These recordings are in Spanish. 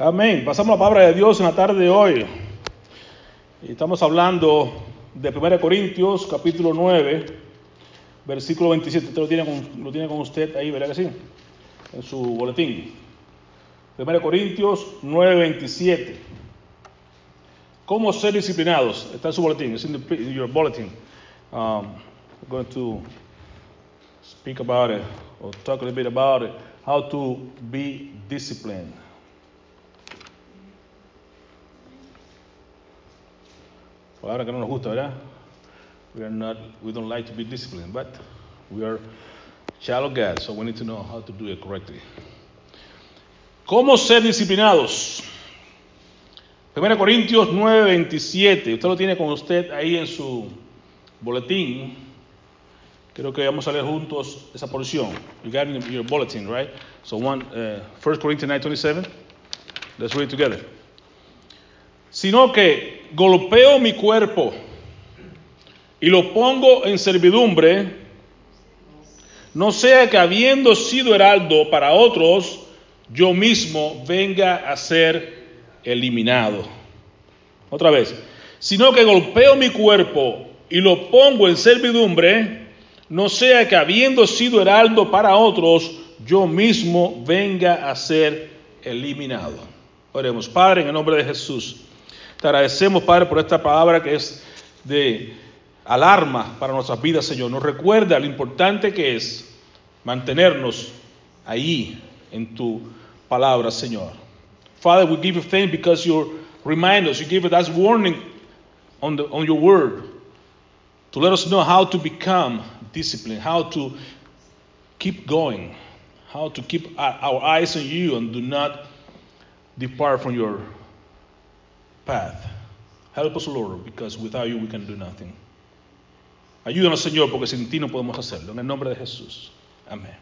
Amén. Pasamos la palabra de Dios en la tarde de hoy. Estamos hablando de 1 Corintios, capítulo 9, versículo 27. Usted lo tiene con, lo tiene con usted ahí, ¿verdad que sí? En su boletín. 1 Corintios 9, 27. ¿Cómo ser disciplinados? Está en su boletín. It's in, in your bulletin. Um, we're going to speak about it or talk a little bit about it. How to be disciplined. Palabra que no nos gusta, ¿verdad? We are not, we don't like to be disciplined, but we are child of God, so we need to know how to do it correctly. ¿Cómo ser disciplinados? 1 Corintios 9, 27. Usted lo tiene con usted ahí en su boletín. Creo que vamos a leer juntos esa porción. You got it in your bulletin, right? So one, uh, 1 Corinthians 9, 27. Let's read it together. Sino que golpeo mi cuerpo y lo pongo en servidumbre, no sea que habiendo sido heraldo para otros, yo mismo venga a ser eliminado. Otra vez, sino que golpeo mi cuerpo y lo pongo en servidumbre, no sea que habiendo sido heraldo para otros, yo mismo venga a ser eliminado. Oremos, Padre, en el nombre de Jesús. Te agradecemos, Padre, por esta palabra que es de alarma para nuestras vidas, Señor. Nos recuerda lo importante que es mantenernos ahí en tu palabra, Señor. Father, we give you thanks because you remind us, you give us warning on, on your word to let us know how to become disciplined, how to keep going, how to keep our eyes on you and do not depart from your path. Help us, Lord, because without you we can do nothing. Ayúdanos, Señor, porque sin ti no podemos hacerlo. En el nombre de Jesús. Amén.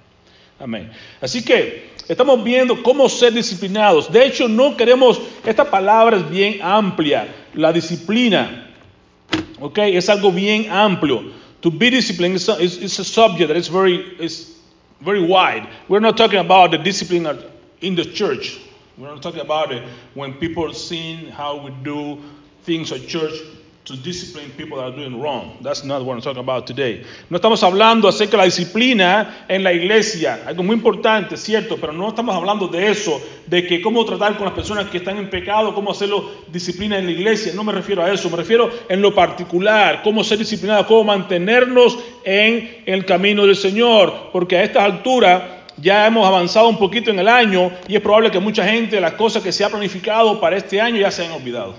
Amén. Así que estamos viendo cómo ser disciplinados. De hecho, no queremos, esta palabra es bien amplia, la disciplina. ¿Ok? Es algo bien amplio. To be disciplined is a, is a subject that is very, is very wide. We're not talking about the discipline in the church. We're not talking about it when people see how we do things at church to discipline people that are doing wrong. That's not what I'm talking about today. No estamos hablando acerca de la disciplina en la iglesia, algo muy importante, cierto, pero no estamos hablando de eso, de que cómo tratar con las personas que están en pecado, cómo hacerlo disciplina en la iglesia. No me refiero a eso, me refiero en lo particular, cómo ser disciplinado, cómo mantenernos en el camino del Señor, porque a estas alturas ya hemos avanzado un poquito en el año y es probable que mucha gente las cosas que se ha planificado para este año ya se han olvidado.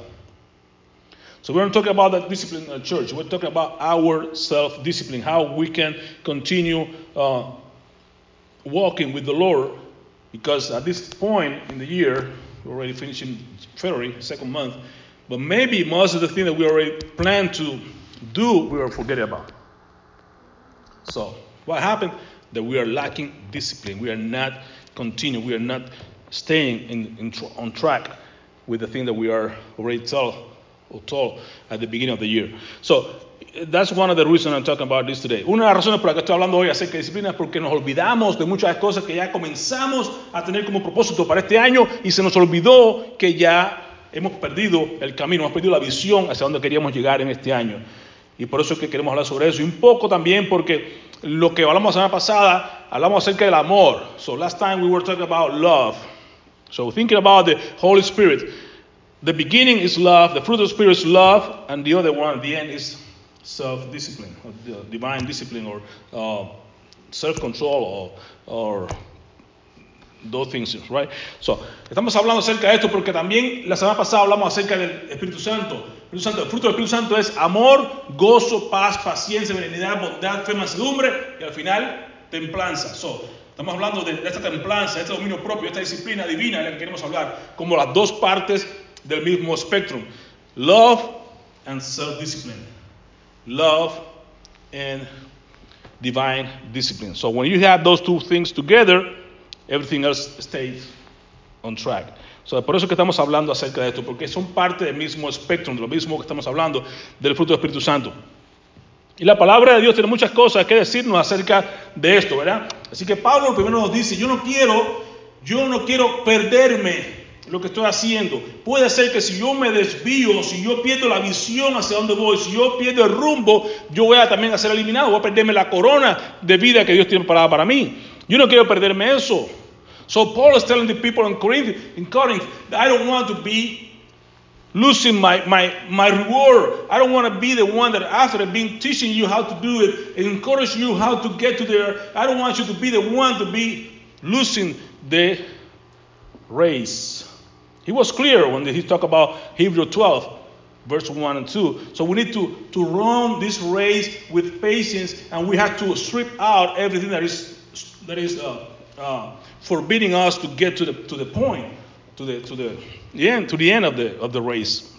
So we're not talking about that discipline in the church. We're talking about our self-discipline, how we can continue uh, walking with the Lord. Because at this point in the year, we're already finishing February, second month, but maybe most of the things that we already planned to do, we are forgetting about. So what happened? That we are lacking discipline. We are not continuing. We are not staying in, in, on track with the thing that we are already told told at the beginning of the year. So that's one of the reasons I'm talking about this today. Una de las razones por las que estoy hablando hoy acerca de disciplina es porque nos olvidamos de muchas cosas que ya comenzamos a tener como propósito para este año y se nos olvidó que ya hemos perdido el camino, hemos perdido la visión hacia donde queríamos llegar en este año. Y por eso es que queremos hablar sobre eso. Y un poco también porque lo que hablamos la semana pasada, hablamos acerca del amor. So last time we were talking about love. So thinking about the Holy Spirit. The beginning is love, the fruit of the Spirit is love, and the other one the end is self discipline, divine discipline, or uh, self control, or, or those things, right? So, estamos hablando acerca de esto porque también la semana pasada hablamos acerca del Espíritu Santo. Espíritu Santo, el fruto del Espíritu Santo es amor, gozo, paz, paciencia, benignidad, bondad, fe, mansedumbre y al final templanza. So, estamos hablando de, esta templanza, este dominio propio, esta disciplina divina que queremos hablar, como las dos partes del mismo espectro. Love and self-discipline. Love and divine discipline. So when you have those two things together, everything else stays on track. Por eso que estamos hablando acerca de esto, porque son parte del mismo espectro, de lo mismo que estamos hablando del fruto del Espíritu Santo. Y la palabra de Dios tiene muchas cosas que decirnos acerca de esto, ¿verdad? Así que Pablo primero nos dice, yo no quiero, yo no quiero perderme lo que estoy haciendo. Puede ser que si yo me desvío, si yo pierdo la visión hacia dónde voy, si yo pierdo el rumbo, yo voy a también a ser eliminado, voy a perderme la corona de vida que Dios tiene preparada para mí. Yo no quiero perderme eso. So Paul is telling the people in Corinth, in Corinth I don't want to be losing my, my, my reward. I don't want to be the one that after being teaching you how to do it, and encourage you how to get to there, I don't want you to be the one to be losing the race. He was clear when he talked about Hebrew 12, verse 1 and 2. So we need to, to run this race with patience, and we have to strip out everything that is, that is uh, uh, forbidding us to get to the, to the point, to the, to the, the end, to the end of the, of the race.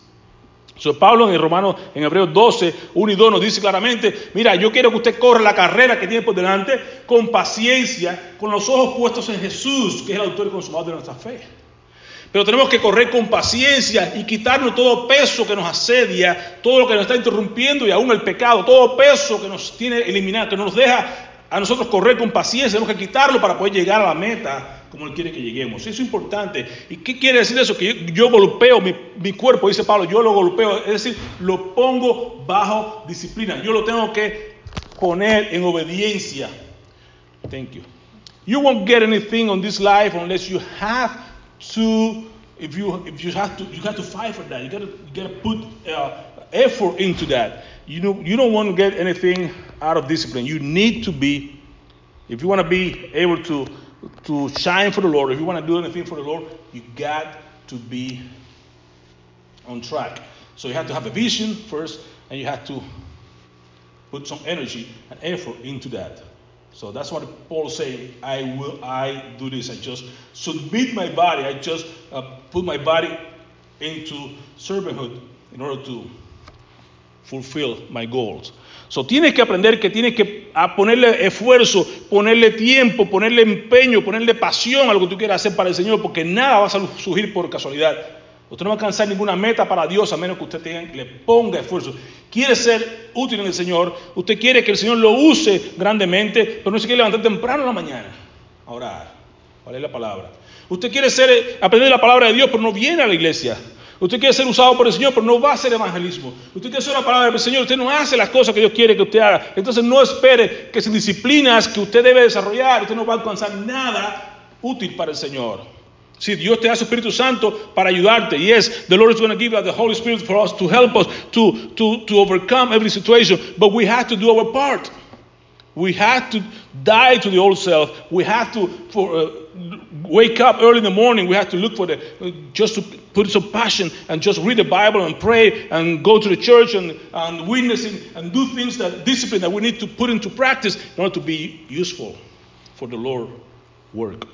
So, Pablo en Romanos, en Hebreos 12, 1 y 2 nos dice claramente, mira, yo quiero que usted corra la carrera que tiene por delante con paciencia, con los ojos puestos en Jesús, que es el autor y consumador de nuestra fe. Pero tenemos que correr con paciencia y quitarnos todo peso que nos asedia, todo lo que nos está interrumpiendo y aún el pecado, todo peso que nos tiene eliminado, que no nos deja a nosotros correr con paciencia, tenemos que quitarlo para poder llegar a la meta como Él quiere que lleguemos. Eso es importante. ¿Y qué quiere decir eso? Que yo, yo golpeo mi, mi, cuerpo, dice Pablo, yo lo golpeo, es decir, lo pongo bajo disciplina. Yo lo tengo que poner en obediencia. Thank you. You won't get anything on this life unless you have to, if you, if you have to, you have to fight for that. You gotta, you gotta put uh, effort into that. You know, you don't want to get anything out of discipline. You need to be, if you want to be able to to shine for the Lord, if you want to do anything for the Lord, you got to be on track. So you have to have a vision first, and you have to put some energy and effort into that. So that's what Paul saying. I will. I do this. I just submit my body. I just uh, put my body into servanthood in order to fulfill my goals. So, tienes que aprender que tienes que ponerle esfuerzo, ponerle tiempo, ponerle empeño, ponerle pasión a lo que tú quieras hacer para el Señor, porque nada va a surgir por casualidad. Usted no va a alcanzar ninguna meta para Dios a menos que usted le ponga esfuerzo. Quiere ser útil en el Señor, usted quiere que el Señor lo use grandemente, pero no se quiere levantar temprano en la mañana a orar. ¿Cuál es la palabra? Usted quiere ser, aprender la palabra de Dios, pero no viene a la iglesia. Usted quiere ser usado por el Señor, pero no va a hacer evangelismo. Usted quiere hacer la palabra del Señor, usted no hace las cosas que Dios quiere que usted haga. Entonces no espere que sin disciplinas que usted debe desarrollar, usted no va a alcanzar nada útil para el Señor. Si sí, Dios te da su Espíritu Santo para ayudarte. Yes, the Lord is going to give us the Holy Spirit for us to help us to, to, to overcome every situation. But we have to do our part. We have to die to the old self. We have to for, uh, wake up early in the morning. We have to look for the just to put some passion and just read the Bible and pray and go to the church and, and witnessing and do things that discipline that we need to put into practice in order to be useful for the Lord work.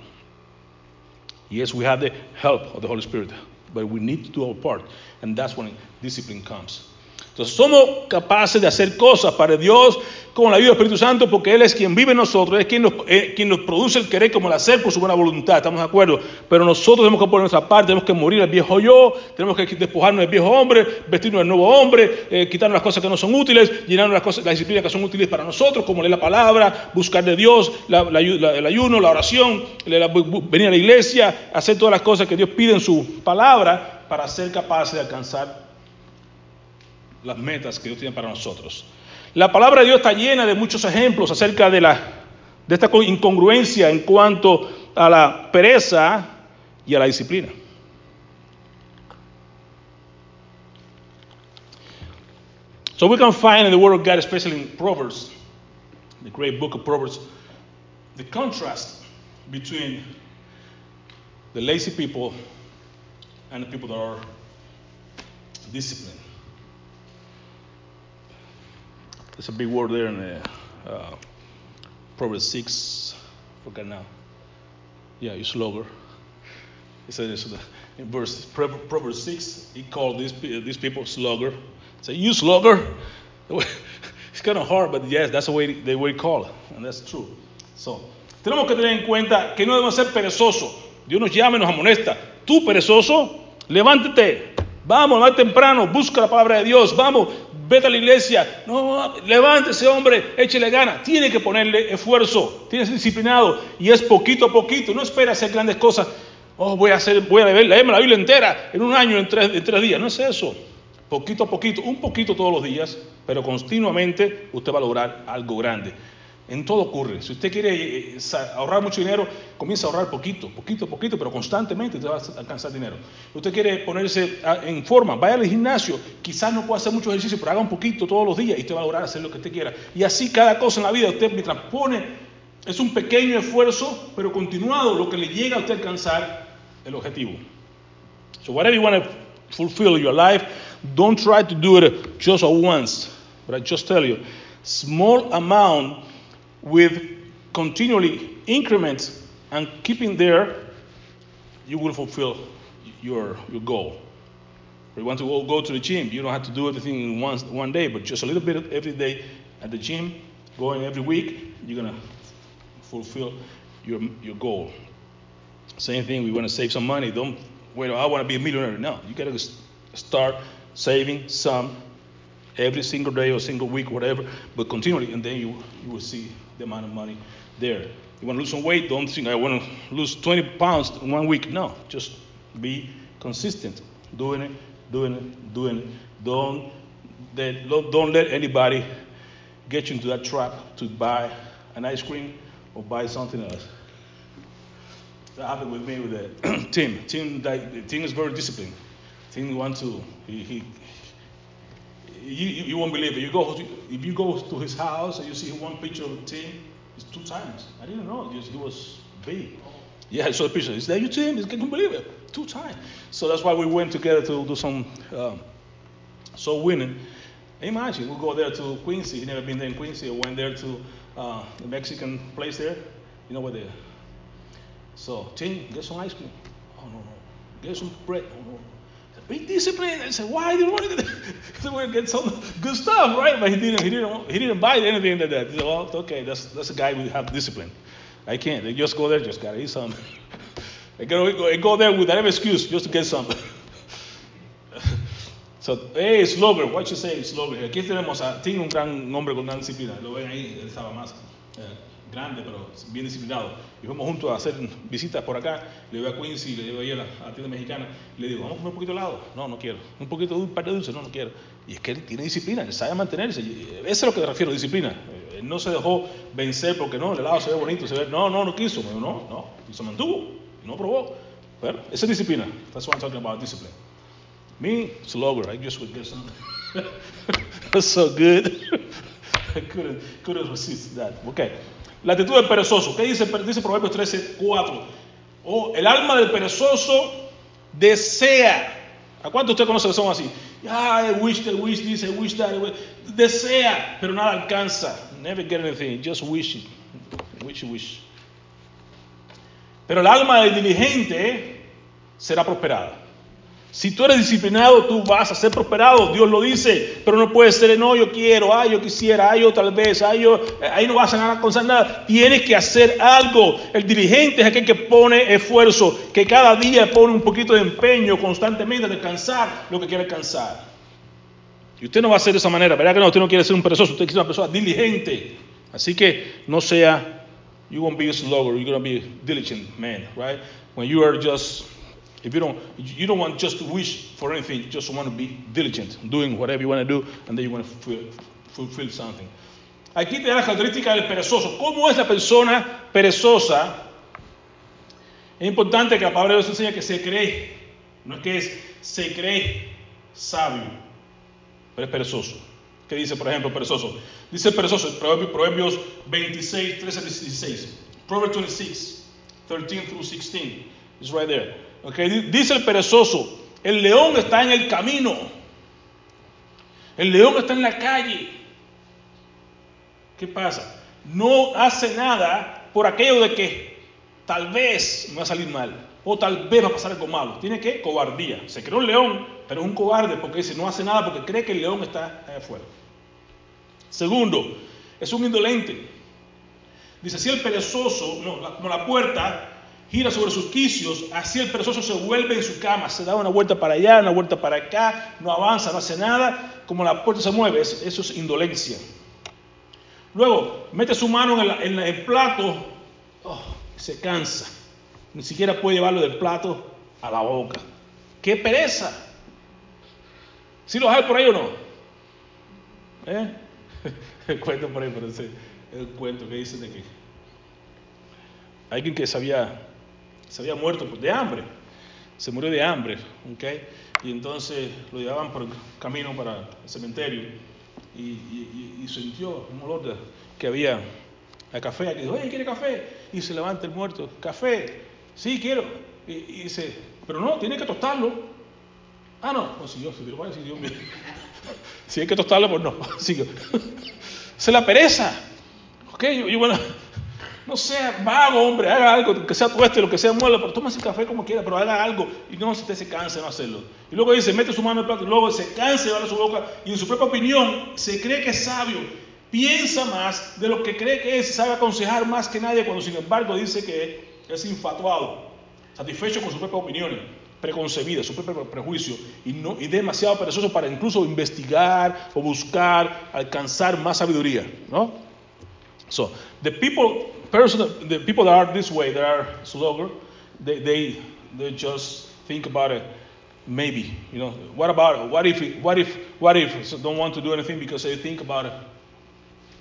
Yes, we have the help of the Holy Spirit, but we need to do our part, and that's when discipline comes. Entonces somos capaces de hacer cosas para Dios con la ayuda del Espíritu Santo porque Él es quien vive en nosotros, es quien nos, eh, quien nos produce el querer como el hacer por su buena voluntad, estamos de acuerdo. Pero nosotros tenemos que poner nuestra parte, tenemos que morir al viejo yo, tenemos que despojarnos del viejo hombre, vestirnos del nuevo hombre, eh, quitarnos las cosas que no son útiles, llenarnos las, cosas, las disciplinas que son útiles para nosotros, como leer la palabra, buscar de Dios, el ayuno, la oración, venir a la iglesia, hacer todas las cosas que Dios pide en su palabra para ser capaces de alcanzar las metas que Dios tiene para nosotros. La palabra de Dios está llena de muchos ejemplos acerca de, la, de esta incongruencia en cuanto a la pereza y a la disciplina. So we can find in the Word of God, especially in Proverbs, the great book of Proverbs, the contrast between the lazy people and the people that are disciplined. There's a big word there in the, uh, Proverbs 6. Forget now. Yeah, you slugger. He said in verse Proverbs 6. He called these, these people slugger. Say, you slugger. It's kind of hard, but yes, that's the way they way call it, and that's true. So, tenemos que tener en cuenta que no debemos ser perezosos. Dios nos llama y nos amonesta. Tú perezoso, levántate. Vamos, más temprano, busca la palabra de Dios. Vamos, vete a la iglesia, no, levántese hombre, échele gana, tiene que ponerle esfuerzo, tiene que ser disciplinado y es poquito a poquito, no espera hacer grandes cosas. Oh, voy a hacer, voy a leerme la Biblia entera en un año, en tres, en tres días. No es eso. Poquito a poquito, un poquito todos los días, pero continuamente usted va a lograr algo grande. En todo ocurre. Si usted quiere eh, ahorrar mucho dinero, comienza a ahorrar poquito, poquito, poquito, pero constantemente usted va a alcanzar dinero. Usted quiere ponerse en forma, vaya al gimnasio, quizás no pueda hacer mucho ejercicio, pero haga un poquito todos los días y usted va a lograr hacer lo que usted quiera. Y así cada cosa en la vida, usted mientras pone, es un pequeño esfuerzo, pero continuado, lo que le llega a usted alcanzar el objetivo. So whatever you want to fulfill your life, don't try to do it just once. But I just tell you, small amount with continually increments and keeping there, you will fulfill your, your goal. If you want to go, go to the gym, you don't have to do everything in one, one day, but just a little bit every day at the gym, going every week, you're going to fulfill your, your goal. Same thing, we want to save some money. Don't wait, I want to be a millionaire. No, you got to start saving some every single day or single week, whatever, but continually, and then you, you will see the amount of money there. You want to lose some weight? Don't think I want to lose 20 pounds in one week. No, just be consistent, doing it, doing it, doing it. Don't don't let anybody get you into that trap to buy an ice cream or buy something else. That happened with me with the Tim. Tim, that, Tim is very disciplined. Tim wants to, he, he, you, you won't believe it. You go if you go to his house and you see one picture of Tim, it's two times. I didn't know he was big. Yeah, I saw the picture. Is that you, Tim? I can't believe it. Two times. So that's why we went together to do some um, soul winning. Imagine we go there to Quincy. He never been there in Quincy. I went there to uh, the Mexican place there. You know where they? So Tim, get some ice cream. Oh no no. Get some bread. Oh no. Be disciplined. I said, why do you want to get some good stuff, right? But he didn't. He didn't. He didn't buy anything like that. He said, well, okay, that's that's a guy who have discipline. I can't. They just go there, just gotta eat some. I go, go there with whatever excuse just to get some. so, hey, Slogan, what you say, Slogan? Aquí tenemos a, tiene un gran hombre con gran disciplina. Lo ven ahí, él estaba más. Eh, grande, pero bien disciplinado. Y fuimos juntos a hacer visitas por acá. Le voy a Quincy, le llevo ahí a la, tienda mexicana. Le digo, vamos a comer un poquito de helado. No, no quiero. Un poquito de un par de dulce. No, no quiero. Y es que él tiene disciplina, él sabe mantenerse. Eso es a lo que me refiero, disciplina. Eh, él no se dejó vencer porque no, el helado se ve bonito, se ve. No, no, no quiso. No, no. Y se mantuvo. Y no probó. Pero esa es disciplina. That's what I'm talking about, discipline. Me, slogan, I just would get some. That's so good. I couldn't, couldn't resist that. Okay. La actitud del perezoso. ¿Qué dice, dice Proverbios 13, 4? Oh, el alma del perezoso desea. ¿A cuánto usted conoce que son así? Ah, I wish, I wish this, I wish that. Desea, pero nada alcanza. Never get anything, just wish. Wish, wish. Pero el alma del diligente será prosperada. Si tú eres disciplinado, tú vas a ser prosperado. Dios lo dice, pero no puede ser, no, yo quiero, ay, yo quisiera, ay, yo tal vez, ay, yo, ahí no vas a ganar con nada. Tienes que hacer algo. El dirigente es aquel que pone esfuerzo, que cada día pone un poquito de empeño constantemente de alcanzar lo que quiere alcanzar. Y usted no va a ser de esa manera, ¿verdad que no? Usted no quiere ser un perezoso, usted quiere ser una persona diligente. Así que no sea, you won't be a slugger, you're going be a diligent man, right? When you are just if you don't, you don't want just to wish for anything, you just want to be diligent, doing whatever you want to do, and then you want to fulfill, something. Aquí te da la característica del perezoso. ¿Cómo es la persona perezosa? Es importante que la palabra de Dios enseña que se cree, no es que es, se cree sabio, pero es perezoso. ¿Qué dice, por ejemplo, perezoso? Dice perezoso, Proverbios 26, 13 16. Proverbs 26, 13 through 16. It's right there. Okay, dice el perezoso, el león está en el camino. El león está en la calle. ¿Qué pasa? No hace nada por aquello de que tal vez me va a salir mal o tal vez va a pasar algo malo. Tiene que cobardía. Se creó un león, pero es un cobarde porque dice no hace nada porque cree que el león está allá afuera. Segundo, es un indolente. Dice, si el perezoso, no, como la puerta gira sobre sus quicios, así el perezoso se vuelve en su cama, se da una vuelta para allá, una vuelta para acá, no avanza, no hace nada, como la puerta se mueve, eso es indolencia. Luego, mete su mano en, el plato, oh, se cansa. ni siquiera puede llevarlo del plato a la boca. ¡Qué pereza! ¿Sí los hay por ahí o no? ¿Eh? El cuento por ahí, pero el cuento que dice de que alguien que se había, se había muerto de hambre, se murió de hambre, ¿ok? Y entonces lo llevaban por el camino para el cementerio y, y, y sintió un olor de, que había a café. Y dijo, oye, ¿quiere café? Y se levanta el muerto, café, sí, quiero. Y, y dice, pero no, tiene que tostarlo. Ah, no, pues si yo, si Dios, mío. Si hay que tostarlo, pues no. Sigo. Se la pereza. Ok, yo, yo, bueno, no sea vago, hombre, haga algo, que sea tueste, lo que sea muela, pero toma ese café como quiera, pero haga algo y no usted se canse de no hacerlo. Y luego dice, mete su mano en el plato y luego se cansa de darle su boca y en su propia opinión se cree que es sabio, piensa más de lo que cree que es, sabe aconsejar más que nadie, cuando sin embargo dice que es infatuado, satisfecho con sus propias opiniones, preconcebidas, su propio prejuicio y, no, y demasiado perezoso para incluso investigar o buscar alcanzar más sabiduría, ¿no? So the people, person, the people that are this way, that are slower, they, they, they just think about it. Maybe, you know, what about what if, what if, what if? So don't want to do anything because they think about it,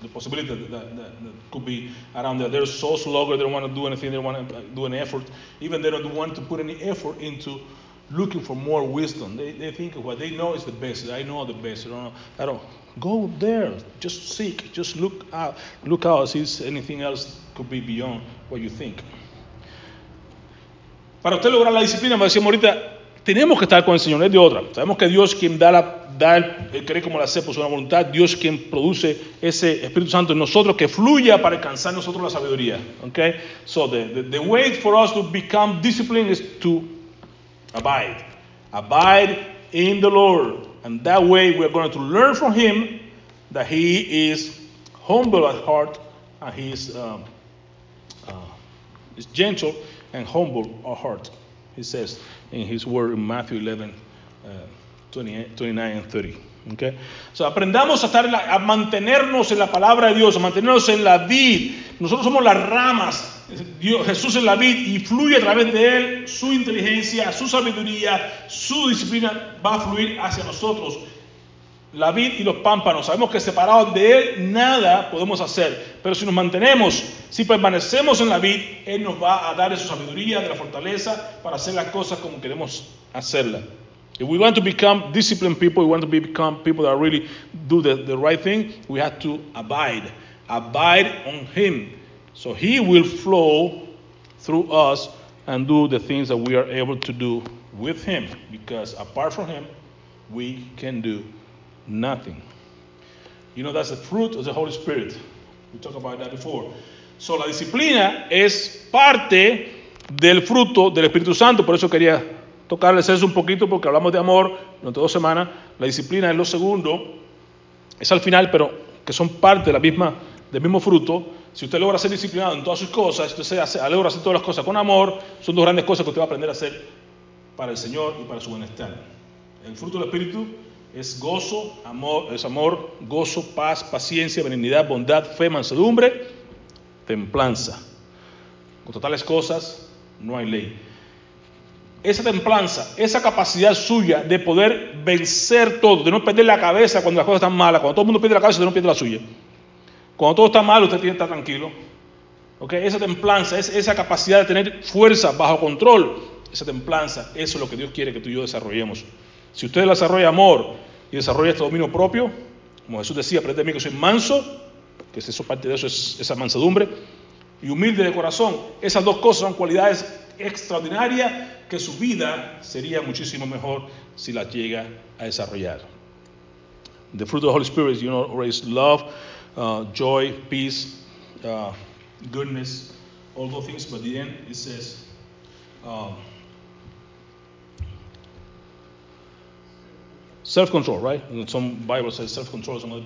the possibility that, that, that, could be around there. They're so slower, they don't want to do anything, they don't want to do an effort. Even they don't want to put any effort into looking for more wisdom. They, they think what they know is the best. I know the best. I don't know. I don't. Go there. Just seek. Just look out. Look out. See anything else could be beyond what you think. Para usted lograr la disciplina, me decíamos ahorita, tenemos que estar con el Señor, es de otra. Sabemos que Dios quien da, la, da el, querer como la hace por su voluntad, Dios quien produce ese Espíritu Santo en nosotros que fluya para alcanzar nosotros la sabiduría. Okay? So the, the way for us to become disciplined is to abide. Abide in the Lord. And that way we're going to learn from him that he is humble at heart and he is, um, uh, is gentle and humble at heart. He says in his word in Matthew 11, uh, 28, 29 and 30. Okay? So, aprendamos a, estar la, a mantenernos en la palabra de Dios, a mantenernos en la vid. Nosotros somos las ramas. Dios, Jesús es la vid y fluye a través de él su inteligencia, su sabiduría, su disciplina va a fluir hacia nosotros. La vid y los pámpanos, sabemos que separados de él nada podemos hacer, pero si nos mantenemos, si permanecemos en la vid, él nos va a dar su sabiduría, de la fortaleza para hacer las cosas como queremos hacerlas. If we want to become disciplined people, we want to become people that really do the, the right thing, we have to abide. Abide on Him. So He will flow through us and do the things that we are able to do with Him. Because apart from Him, we can do nothing. You know, that's the fruit of the Holy Spirit. We talked about that before. So la disciplina es parte del fruto del Espíritu Santo, por eso quería tocarles eso un poquito porque hablamos de amor durante dos semanas. La disciplina es lo segundo, es al final, pero que son parte de la misma, del mismo fruto. Si usted logra ser disciplinado en todas sus cosas, si usted logra hacer todas las cosas con amor, son dos grandes cosas que usted va a aprender a hacer para el Señor y para su bienestar. El fruto del Espíritu es gozo, amor, es amor, gozo, paz, paciencia, benignidad, bondad, fe, mansedumbre, templanza. Contra tales cosas no hay ley esa templanza, esa capacidad suya de poder vencer todo, de no perder la cabeza cuando las cosas están malas. Cuando todo el mundo pierde la cabeza, usted no pierde la suya. Cuando todo está mal, usted tiene que estar tranquilo. ¿Okay? Esa templanza, esa capacidad de tener fuerza bajo control, esa templanza, eso es lo que Dios quiere que tú y yo desarrollemos. Si usted desarrolla amor y desarrolla este dominio propio, como Jesús decía, aprende de mí que soy manso, que es eso parte de eso es esa mansedumbre, y humilde de corazón, esas dos cosas son cualidades extraordinarias que su vida sería muchísimo mejor si las llega a desarrollar. The fruit of the Holy Spirit, you know, is love, uh, joy, peace, uh, goodness, all those things. But the end, it says, um, self-control, right? And some Bible says self-control. Some other,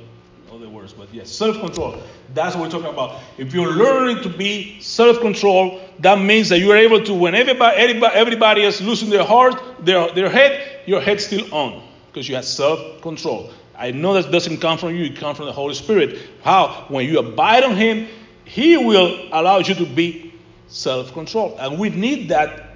other words, but yes, self-control. That's what we're talking about. If you're learning to be self-control, that means that you are able to, when everybody, everybody, everybody is losing their heart, their, their head, your head's still on because you have self-control. I know that doesn't come from you, it comes from the Holy Spirit. How? When you abide on Him, He will allow you to be self controlled. And we need that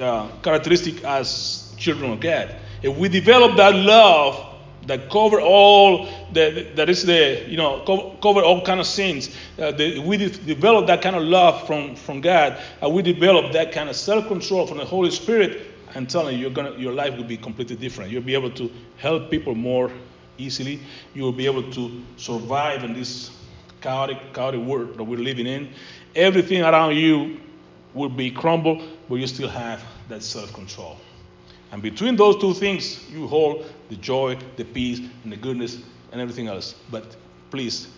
uh, characteristic as children of God. If we develop that love that cover all the, that is the you know co- cover all kind of sins uh, the, we de- develop that kind of love from from god and we develop that kind of self-control from the holy spirit i'm telling you you're gonna your life will be completely different you'll be able to help people more easily you will be able to survive in this chaotic chaotic world that we're living in everything around you will be crumbled but you still have that self-control and between those two things, you hold the joy, the peace, and the goodness, and everything else. But please,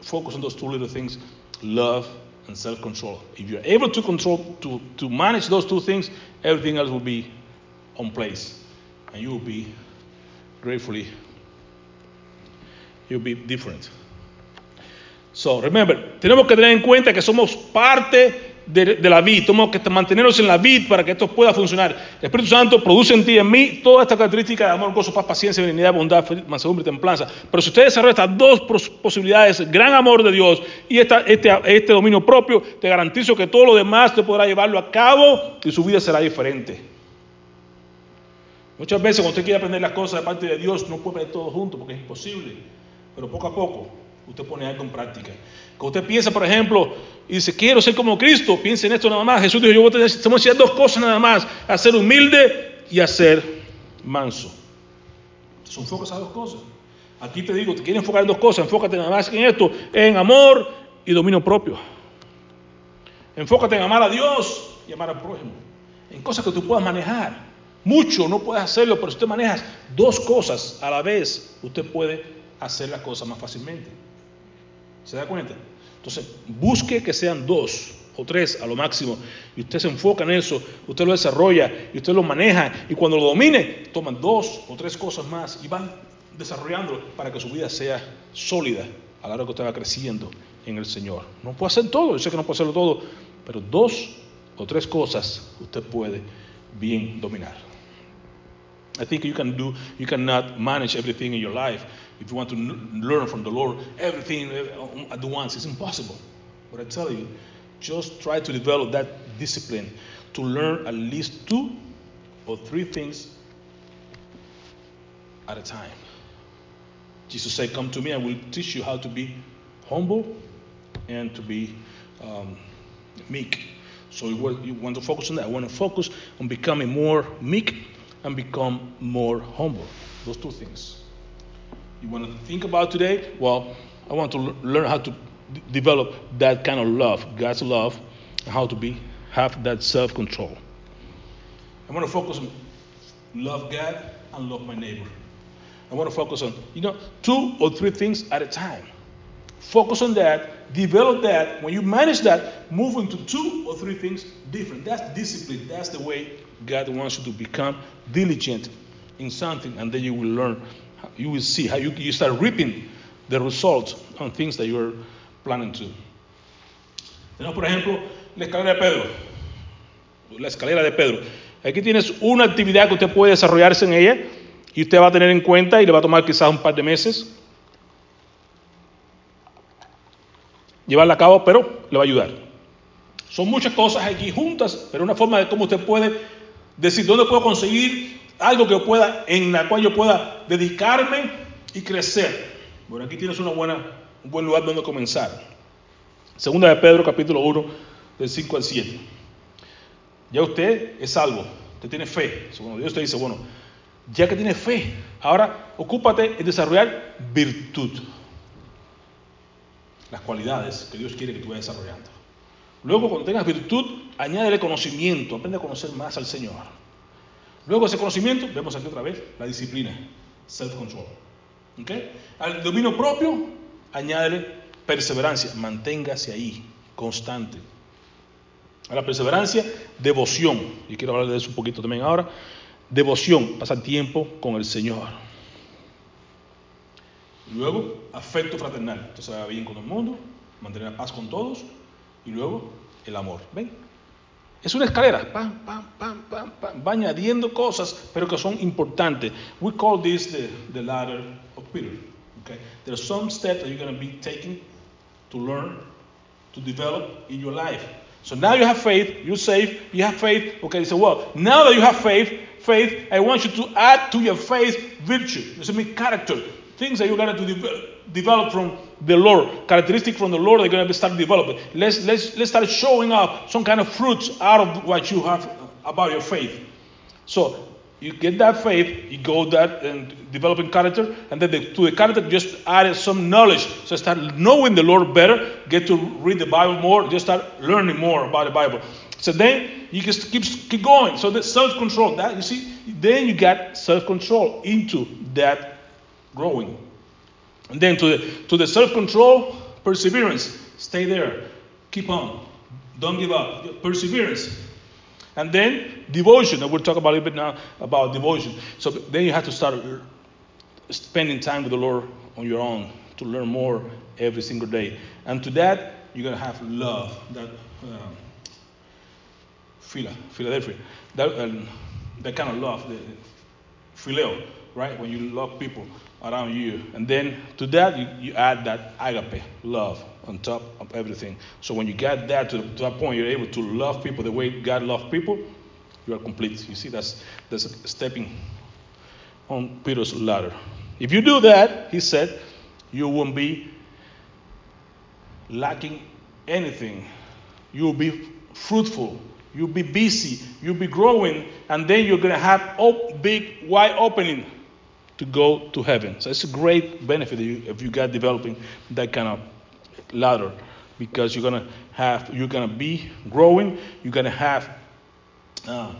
focus on those two little things love and self control. If you're able to control, to, to manage those two things, everything else will be on place. And you will be gratefully, you'll be different. So, remember, tenemos que tener en cuenta que somos parte de, de, la vid, tenemos que mantenernos en la vid para que esto pueda funcionar. El Espíritu Santo produce en ti y en mí toda esta característica de amor, gozo, paz, paciencia, benignidad, bondad, mansedumbre y templanza. Pero si usted desarrolla estas dos posibilidades, gran amor de Dios y esta, este, este dominio propio, te garantizo que todo lo demás te podrá llevarlo a cabo y su vida será diferente. Muchas veces cuando usted quiere aprender las cosas de parte de Dios, no puede aprender todo junto porque es imposible. Pero poco a poco usted pone algo en práctica. Cuando usted piensa, por ejemplo, y dice, quiero ser como Cristo, piense en esto nada más. Jesús dijo, yo voy a tener, dos cosas nada más, a ser humilde y a ser manso. Son enfocas a dos cosas. Aquí te digo, te quieres enfocar en dos cosas, enfócate nada más en esto, en amor y dominio propio. Enfócate en amar a Dios y amar al prójimo. En cosas que tú puedas manejar. Mucho no puedes hacerlo, pero si usted manejas dos cosas a la vez, usted puede hacer las cosas más fácilmente. ¿Se da cuenta? Entonces, busque que sean dos o tres a lo máximo y usted se enfoca en eso, usted lo desarrolla y usted lo maneja y cuando lo domine, toman dos o tres cosas más y van desarrollándolo para que su vida sea sólida a la hora que usted va creciendo en el Señor. No puede hacer todo, yo sé que no puede hacerlo todo, pero dos o tres cosas usted puede bien dominar. I think you can do, you cannot manage everything in your life. If you want to learn from the Lord everything at once, it's impossible. But I tell you, just try to develop that discipline to learn at least two or three things at a time. Jesus said, Come to me, I will teach you how to be humble and to be um, meek. So you want to focus on that. I want to focus on becoming more meek and become more humble. Those two things. You want to think about today? Well, I want to learn how to d- develop that kind of love, God's love, how to be have that self-control. I want to focus on love God and love my neighbor. I want to focus on, you know, two or three things at a time. Focus on that, develop that. When you manage that, move into two or three things different. That's discipline. That's the way God wants you to become diligent in something, and then you will learn. You will see how you, you start reaping the results on things that you're planning to. Tenemos, por ejemplo, la escalera de Pedro. La escalera de Pedro. Aquí tienes una actividad que usted puede desarrollarse en ella y usted va a tener en cuenta y le va a tomar quizás un par de meses llevarla a cabo, pero le va a ayudar. Son muchas cosas aquí juntas, pero una forma de cómo usted puede decir dónde puedo conseguir algo que pueda, en la cual yo pueda dedicarme y crecer. Bueno, aquí tienes una buena, un buen lugar donde comenzar. Segunda de Pedro, capítulo 1, del 5 al 7. Ya usted es salvo, usted tiene fe. Según Dios te dice, bueno, ya que tiene fe, ahora ocúpate en desarrollar virtud. Las cualidades que Dios quiere que tú vayas desarrollando. Luego, cuando tengas virtud, añádele conocimiento, aprende a conocer más al Señor. Luego ese conocimiento, vemos aquí otra vez, la disciplina, self-control. Al dominio propio, añádele perseverancia, manténgase ahí, constante. A la perseverancia, devoción, y quiero hablar de eso un poquito también ahora. Devoción, pasar tiempo con el Señor. Luego, afecto fraternal, entonces bien con el mundo, mantener la paz con todos, y luego el amor. ¿Ven? Es una escalera, pam, pam, pam, pam, pam, va añadiendo cosas, pero que son importantes. We call this the, the ladder of Peter. Okay? There are some steps that you're going to be taking to learn, to develop in your life. So now you have faith, you're safe, you have faith. Okay, so well, now that you have faith, faith, I want you to add to your faith virtue. This means character. Things that you're going to de- develop from the Lord, characteristic from the Lord, they're going to start developing. Let's, let's, let's start showing up some kind of fruits out of what you have about your faith. So you get that faith, you go that and developing character, and then the, to the character just add some knowledge. So start knowing the Lord better, get to read the Bible more, just start learning more about the Bible. So then you just keep keep going. So the self-control, that you see, then you get self-control into that growing. And then to the to the self-control, perseverance. Stay there. Keep on. Don't give up. Perseverance. And then devotion, and we'll talk about a little bit now about devotion. So then you have to start spending time with the Lord on your own to learn more every single day. And to that, you're going to have love, that um, Philadelphia, that, um, that kind of love, the phileo, right? When you love people around you. And then to that, you, you add that agape, love, on top of everything. So when you get that to, to that point, you're able to love people the way God loved people, you are complete. You see, that's, that's stepping on Peter's ladder. If you do that, he said, you won't be lacking anything. You'll be fruitful. You'll be busy. You'll be growing. And then you're going to have a big, wide opening to go to heaven. So it's a great benefit if you, got developing that kind of ladder because you're gonna have you're gonna be growing you're gonna have uh,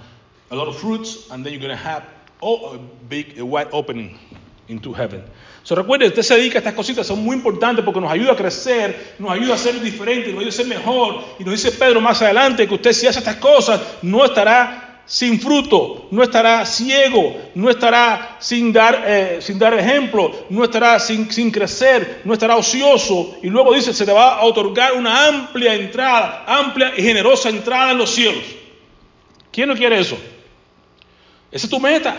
a lot of fruits and then you're gonna have oh, a big a wide opening into heaven so recuerde usted se dedica a estas cositas son muy importantes porque nos ayuda a crecer nos ayuda a ser diferente nos ayuda a ser mejor y nos dice Pedro más adelante que usted si hace estas cosas no estará sin fruto, no estará ciego, no estará sin dar, eh, sin dar ejemplo, no estará sin, sin crecer, no estará ocioso. Y luego dice, se le va a otorgar una amplia entrada, amplia y generosa entrada en los cielos. ¿Quién no quiere eso? Esa es tu meta.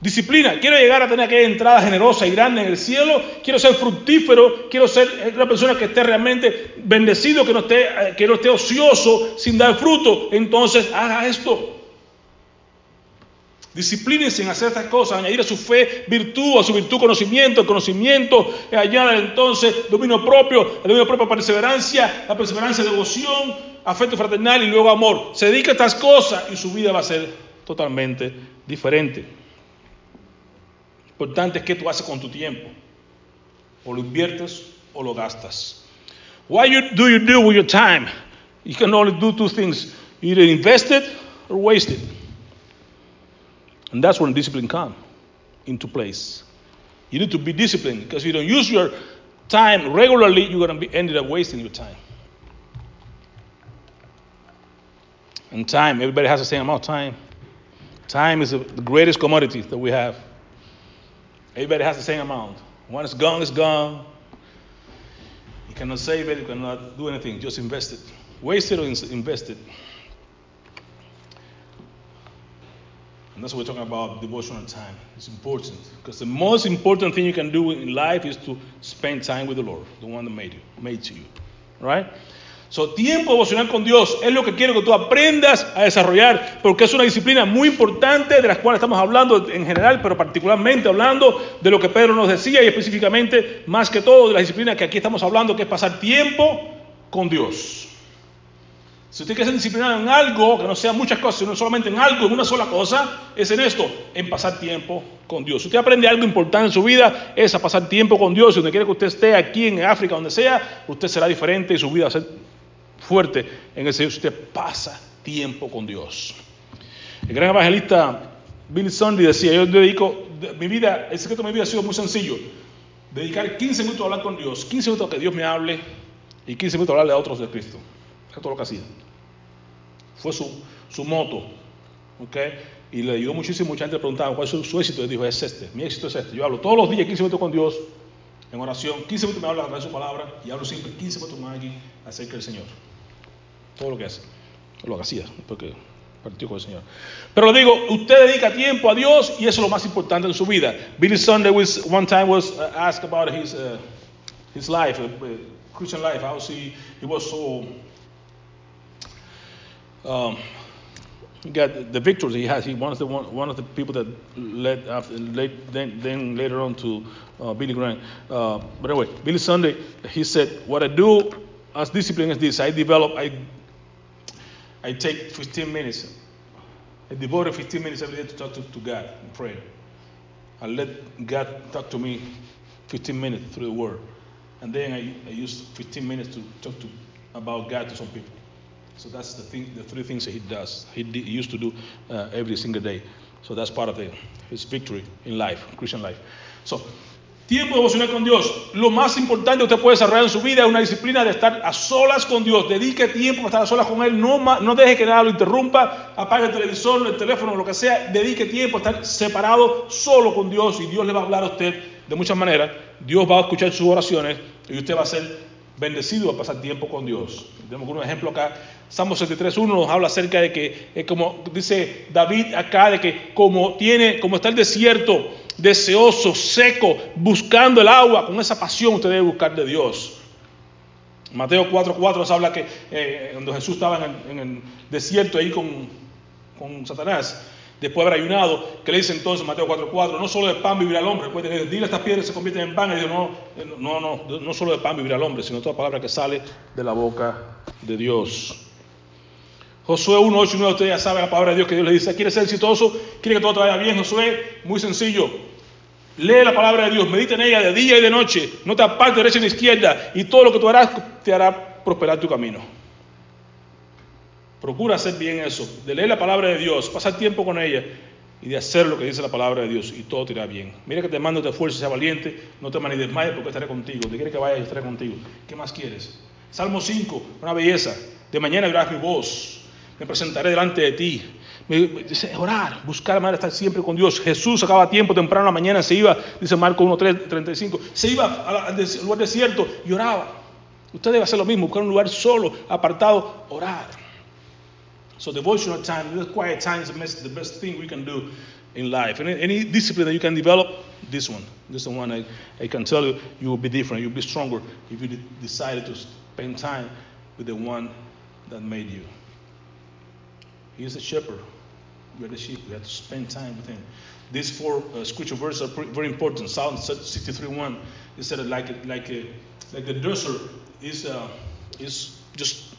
Disciplina. Quiero llegar a tener aquella entrada generosa y grande en el cielo. Quiero ser fructífero. Quiero ser una persona que esté realmente bendecido, que no esté, eh, que no esté ocioso sin dar fruto. Entonces, haga esto. Disciplínense en hacer estas cosas, añadir a su fe virtud, a su virtud conocimiento, conocimiento, eh, añadir entonces dominio propio, el dominio propio perseverancia, la perseverancia devoción, afecto fraternal y luego amor. Se dedica a estas cosas y su vida va a ser totalmente diferente. Lo importante es qué tú haces con tu tiempo. O lo inviertes o lo gastas. What do you do with your time? You can only do two things. Either invest it or waste it. And that's when discipline comes into place. You need to be disciplined because if you don't use your time regularly, you're going to be ended up wasting your time. And time, everybody has the same amount of time. Time is the greatest commodity that we have. Everybody has the same amount. When it's gone, it's gone. You cannot save it, you cannot do anything. Just invest it. Waste it or invest it. And that's what we're talking about devotional time. It's important because the most important thing you can do in life is to spend time with the Lord, the one that made you, made to you. Right? So, tiempo devocional con Dios es lo que quiero que tú aprendas a desarrollar, porque es una disciplina muy importante de la cual estamos hablando en general, pero particularmente hablando de lo que Pedro nos decía y específicamente, más que todo, de la disciplina que aquí estamos hablando, que es pasar tiempo con Dios. Si usted quiere ser disciplinado en algo, que no sea muchas cosas, sino solamente en algo, en una sola cosa, es en esto, en pasar tiempo con Dios. Si usted aprende algo importante en su vida, es a pasar tiempo con Dios. Si usted quiere que usted esté aquí en África, donde sea, usted será diferente y su vida va a ser fuerte en el Señor si usted pasa tiempo con Dios. El gran evangelista Billy Sunday decía, yo dedico, mi vida, el secreto de mi vida ha sido muy sencillo. Dedicar 15 minutos a hablar con Dios, 15 minutos a que Dios me hable y 15 minutos a hablarle a otros de Cristo. Es todo lo que hacía. Fue su, su moto. ¿okay? Y le ayudó muchísimo. Mucha gente le preguntaba cuál es su, éxito. Y dijo: Es este. Mi éxito es este. Yo hablo todos los días 15 minutos con Dios en oración. 15 minutos me habla a través de su palabra. Y hablo siempre 15 minutos con alguien acerca del Señor. Todo lo que hace. Lo que hacía. Porque partió con el Señor. Pero le digo, usted dedica tiempo a Dios y eso es lo más importante en su vida. Billy Sunday was, one time was uh, asked about his, uh, his life, uh, Christian life, how he, he was so um, he got the victories he has. He one of the one, one of the people that led after then then later on to uh, Billy Graham. Uh, but anyway, Billy Sunday, he said, "What I do as discipline is this: I develop, I I take 15 minutes. I devote 15 minutes every day to talk to, to God and pray. I let God talk to me 15 minutes through the Word, and then I, I use 15 minutes to talk to about God to some people." So that's the thing, the three things he does. He, he used to do uh, every single day. So that's part of the, his victory in life, Christian life. So, tiempo devocional con Dios. Lo más importante que usted puede desarrollar en su vida es una disciplina de estar a solas con Dios. Dedique tiempo para estar a solas con Él. No, no deje que nada lo interrumpa. Apague el televisor, el teléfono, lo que sea. Dedique tiempo a estar separado solo con Dios y Dios le va a hablar a usted de muchas maneras. Dios va a escuchar sus oraciones y usted va a ser bendecido a pasar tiempo con Dios. Tenemos un ejemplo acá. Salmo 73.1 nos habla acerca de que, es como dice David acá, de que como tiene, como está el desierto, deseoso, seco, buscando el agua, con esa pasión usted debe buscar de Dios. Mateo 4.4 nos habla que eh, cuando Jesús estaba en el, desierto ahí con, con Satanás, después de haber ayunado, que le dice entonces Mateo 4:4, no solo de pan vivirá el hombre, recuerden, dile a estas piedras se convierten en pan, y dice, no, no, no, no solo de pan vivirá el hombre, sino toda palabra que sale de la boca de Dios. Josué 1, 8 y 9, usted ya sabe la palabra de Dios que Dios le dice, ¿quiere ser exitoso? ¿Quiere que todo te vaya bien, Josué? Muy sencillo. Lee la palabra de Dios, medita en ella de día y de noche, no te apartes de derecha ni izquierda, y todo lo que tú harás te hará prosperar tu camino. Procura hacer bien eso, de leer la palabra de Dios, pasar tiempo con ella y de hacer lo que dice la palabra de Dios y todo te irá bien. Mira que te mando, te esfuerces, sea valiente, no te ni desmayes porque estaré contigo. Te quiere que vaya y estaré contigo. ¿Qué más quieres? Salmo 5, una belleza. De mañana oirás mi voz, me presentaré delante de ti. dice, orar, buscar, madre, estar siempre con Dios. Jesús sacaba tiempo temprano la mañana, se iba, dice Marco 1, 35, se iba al lugar desierto y oraba. Usted debe hacer lo mismo, buscar un lugar solo, apartado, orar. So devotional time, this quiet time is the best, the best thing we can do in life. And any discipline that you can develop, this one, this is the one I, I can tell you, you will be different. You'll be stronger if you decided to spend time with the one that made you. He is the shepherd. We are the sheep. We have to spend time with him. These four uh, scripture verses are very important. Psalm 63:1. It said like like a, like the desert is uh, is just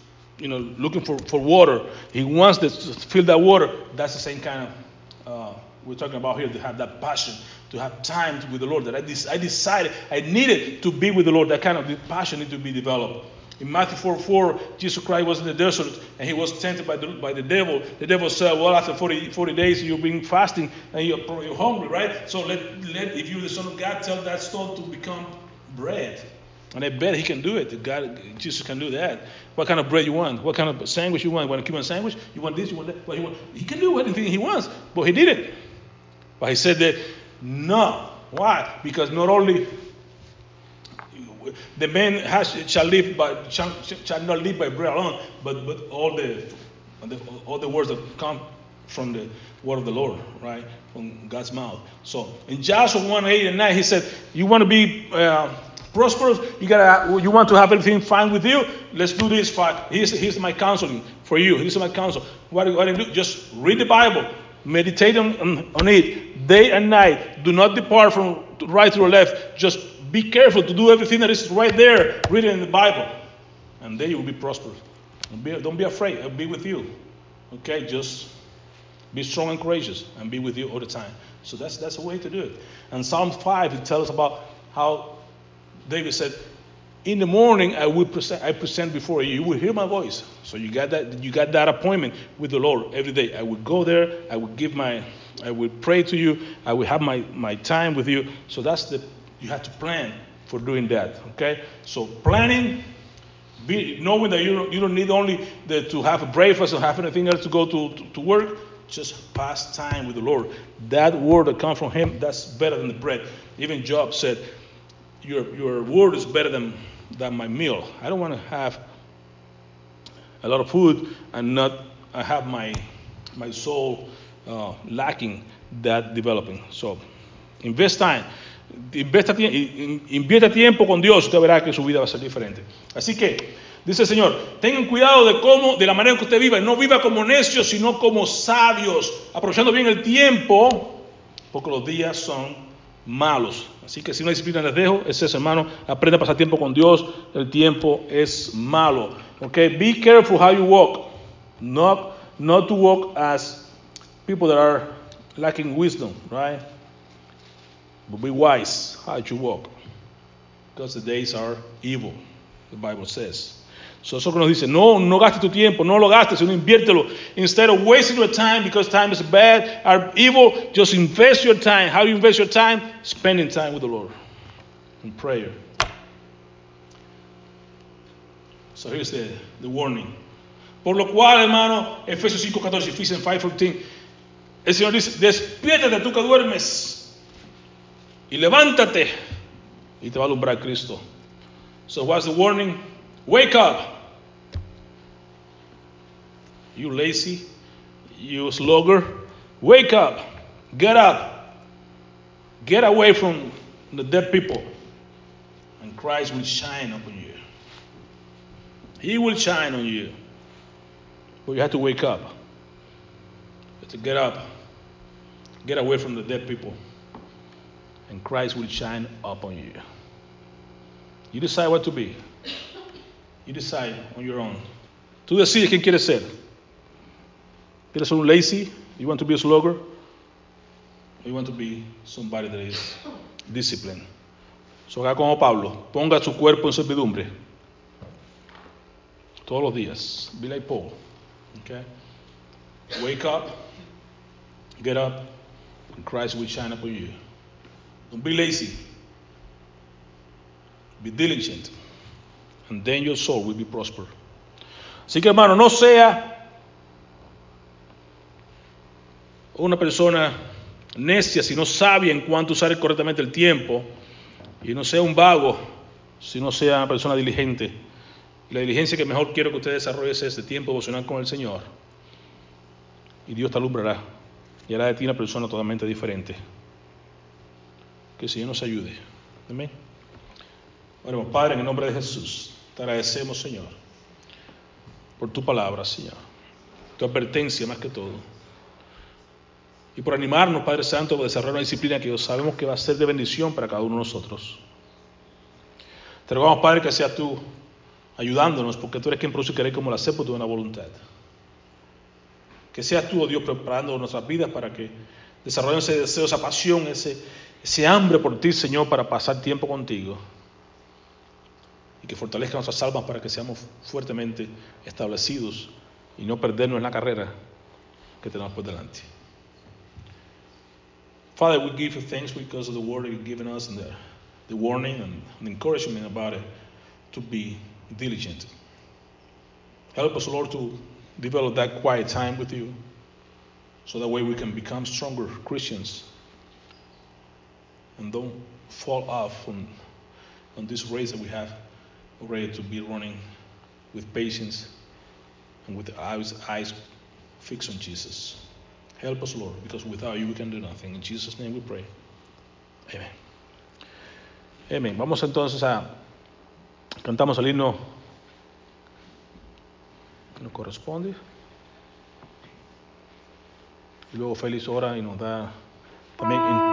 you know, looking for, for water. He wants to fill that water. That's the same kind of, uh, we're talking about here, to have that passion, to have time with the Lord. That I, I decided I needed to be with the Lord. That kind of passion needed to be developed. In Matthew 4 4, Jesus Christ was in the desert and he was tempted by the, by the devil. The devil said, Well, after 40, 40 days, you've been fasting and you're, you're hungry, right? So let, let, if you're the Son of God, tell that stone to become bread. And I bet he can do it. God, Jesus can do that. What kind of bread you want? What kind of sandwich you want? You want a Cuban sandwich? You want this? You want that? What you want? He can do anything he wants, but he didn't. But he said that no. Why? Because not only the man has, shall live by shall, shall not live by bread alone, but but all the, all the words that come from the word of the Lord, right, from God's mouth. So in Joshua 1 8 and 9, he said, You want to be uh, prosperous, you gotta you want to have everything fine with you. Let's do this. Here's, here's my counseling for you. Here's my counsel. What, do you do? Just read the Bible, meditate on, on it day and night. Do not depart from right to left. Just be careful to do everything that is right there, written in the Bible, and then you will be prosperous. Don't be, don't be afraid. I'll be with you. Okay, just be strong and courageous, and be with you all the time. So that's that's a way to do it. And Psalm 5 it tells us about how David said, in the morning I will present, I present before you. You will hear my voice. So you got that you got that appointment with the Lord every day. I will go there. I will give my I will pray to you. I will have my, my time with you. So that's the you have to plan for doing that. Okay. So planning, be, knowing that you don't, you don't need only the, to have a breakfast or have anything else to go to, to, to work. Just pass time with the Lord. That word that comes from Him, that's better than the bread. Even Job said, your, your word is better than, than my meal. I don't want to have a lot of food and not I have my, my soul uh, lacking that developing. So, invest time. Invierta, invierta tiempo con Dios, usted verá que su vida va a ser diferente. Así que Dice el Señor, tengan cuidado de cómo, de la manera en que usted viva. No viva como necios, sino como sabios, aprovechando bien el tiempo, porque los días son malos. Así que si una disciplina les dejo, es eso, hermano. Aprenda a pasar tiempo con Dios. El tiempo es malo. Okay, be careful how you walk. Not, not to walk as people that are lacking wisdom, right? But be wise how you walk. Because the days are evil, the Bible says. So que nos dice, no, no gastes tu tiempo, no lo gastes, sino inviértelo. Instead of wasting your time because time is bad or evil, just invest your time. How do you invest your time? Spending time with the Lord in prayer. So here's the, the warning. Por lo cual, hermano, Efesios 5.14, Ephesians 5.14, el Señor dice, despiértate tú que duermes y levántate y te va a alumbrar Cristo. So what's the warning? Wake up. You lazy, you slugger, wake up. Get up. Get away from the dead people. And Christ will shine upon you. He will shine on you. But you have to wake up. You have to get up. Get away from the dead people. And Christ will shine upon you. You decide what to be. You decide on your own. Tú decides quién quieres ser. ¿Quieres ser un lazy? You want to be a slugger? You want to be somebody that is disciplined? So haga como Pablo. Ponga su cuerpo en servidumbre. Todos los días. Be like Paul. Okay? Wake up. Get up. And Christ will shine upon you. Don't be lazy. Be diligent. And then your soul will be prosper. Así que hermano, no sea una persona necia, sino sabia en cuanto usar correctamente el tiempo. Y no sea un vago, sino sea una persona diligente. La diligencia que mejor quiero que usted desarrolle es este tiempo devocional con el Señor. Y Dios te alumbrará y hará de ti una persona totalmente diferente. Que el Señor nos ayude. Amén. Bueno, Padre, en el nombre de Jesús, te agradecemos, Señor, por tu palabra, Señor. Tu advertencia más que todo. Y por animarnos, Padre Santo, a desarrollar una disciplina que sabemos que va a ser de bendición para cada uno de nosotros. Te rogamos, Padre, que seas tú ayudándonos, porque tú eres quien produce querer como la sé por tu buena voluntad. Que seas tú, oh Dios, preparando nuestras vidas para que desarrollemos ese deseo, esa pasión, ese, ese hambre por ti, Señor, para pasar tiempo contigo. Y que fortalezca nuestras almas para que seamos fuertemente establecidos y no perdernos en la carrera que tenemos por delante. Father, we give you thanks because of the word you've given us and the, the warning and the encouragement about it to be diligent. Help us, Lord, to develop that quiet time with you so that way we can become stronger Christians and don't fall off on, on this race that we have already to be running with patience and with eyes, eyes fixed on Jesus. Help us, Lord, because without you we can do nothing. In Jesus' name we pray. Amen. Amen. Vamos entonces a cantamos el himno que nos corresponde. Y luego Félix ora y nos da también